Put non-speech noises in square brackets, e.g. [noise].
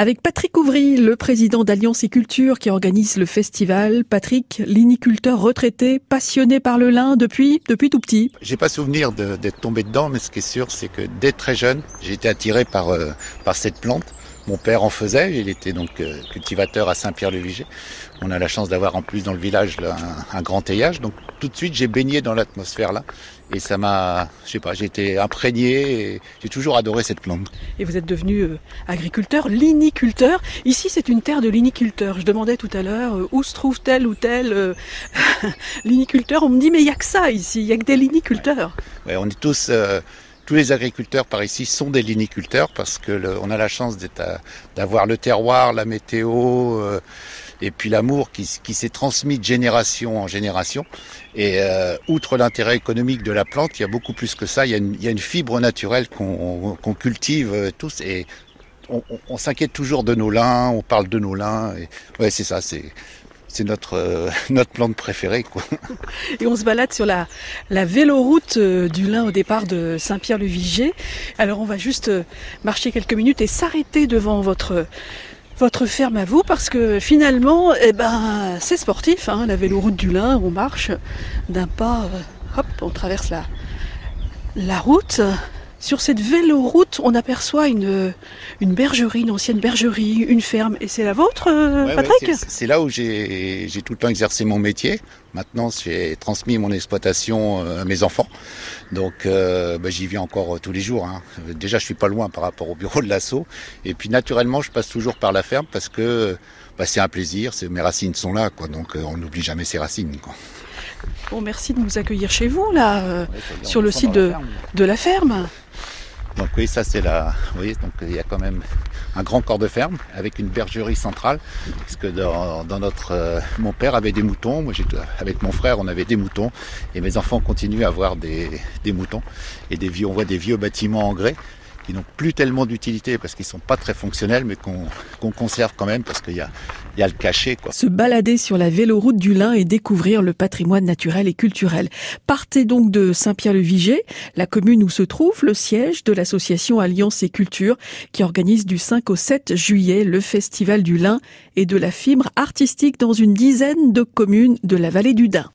avec Patrick Ouvry, le président d'Alliance et Culture qui organise le festival. Patrick, liniculteur retraité, passionné par le lin depuis, depuis tout petit. J'ai pas souvenir d'être tombé dedans, mais ce qui est sûr, c'est que dès très jeune, j'ai été attiré par, euh, par cette plante. Mon père en faisait, il était donc euh, cultivateur à Saint-Pierre-le-Viger. On a la chance d'avoir en plus dans le village un, grand teillage, donc tout de suite j'ai baigné dans l'atmosphère là, et ça m'a, je sais pas, j'ai été imprégné, et j'ai toujours adoré cette plante. Et vous êtes devenu euh, agriculteur, liniculteur. Ici c'est une terre de liniculteurs. Je demandais tout à l'heure euh, où se trouve tel ou tel [laughs] liniculteur. On me dit mais il y a que ça ici, il y a que des liniculteurs. Ouais, on est tous tous les agriculteurs par ici sont des liniculteurs parce que on a la chance d'avoir le terroir, la météo euh, et puis l'amour qui, s'est transmis de génération en génération. Et euh, outre l'intérêt économique de la plante, il y a beaucoup plus que ça. Il y a une, fibre naturelle qu'on cultive euh, tous et on, s'inquiète toujours de nos lins, on parle de nos lins. Ouais, c'est ça, c'est notre euh, [laughs] notre plante préférée quoi. Et on se balade sur la la véloroute euh, du Lin au départ de Saint-Pierre-le-Viger. Alors on va juste euh, marcher quelques minutes et s'arrêter devant votre votre ferme à vous parce que finalement eh ben c'est sportif hein, la véloroute du Lin, on marche d'un pas hop, on traverse la la route sur cette véloroute, on aperçoit une, une bergerie, une ancienne bergerie, une ferme. Et c'est la vôtre, euh, Patrick C'est là où j'ai tout le temps exercé mon métier. Maintenant, j'ai transmis mon exploitation euh, à mes enfants. Donc, euh, bah, j'y viens encore tous les jours. Hein. Déjà, je suis pas loin par rapport au bureau de l'assaut. Et puis, naturellement, je passe toujours par la ferme parce que bah, c'est un plaisir. Mes racines sont là, quoi. Donc, on n'oublie jamais ses racines. Quoi. Bon, merci de nous accueillir chez vous, là, sur le site de, de la ferme. Donc oui, ça c'est la. Vous voyez, donc il y a quand même un grand corps de ferme avec une bergerie centrale. Parce que dans, notre, euh, mon père avait des moutons, moi avec mon frère on avait des moutons et mes enfants continuent à avoir des, des moutons et des vieux, on voit des vieux bâtiments en grès qui n'ont plus tellement d'utilité parce qu'ils sont pas très fonctionnels, mais qu'on conserve quand même parce qu'il y a, y a le cachet. Quoi. Se balader sur la véloroute du Lin et découvrir le patrimoine naturel et culturel. Partez donc de Saint-Pierre-le-Viger, la commune où se trouve le siège de l'association Alliance et Culture qui organise du 5 au 7 juillet le festival du lin et de la fibre artistique dans une dizaine de communes de la vallée du Dain.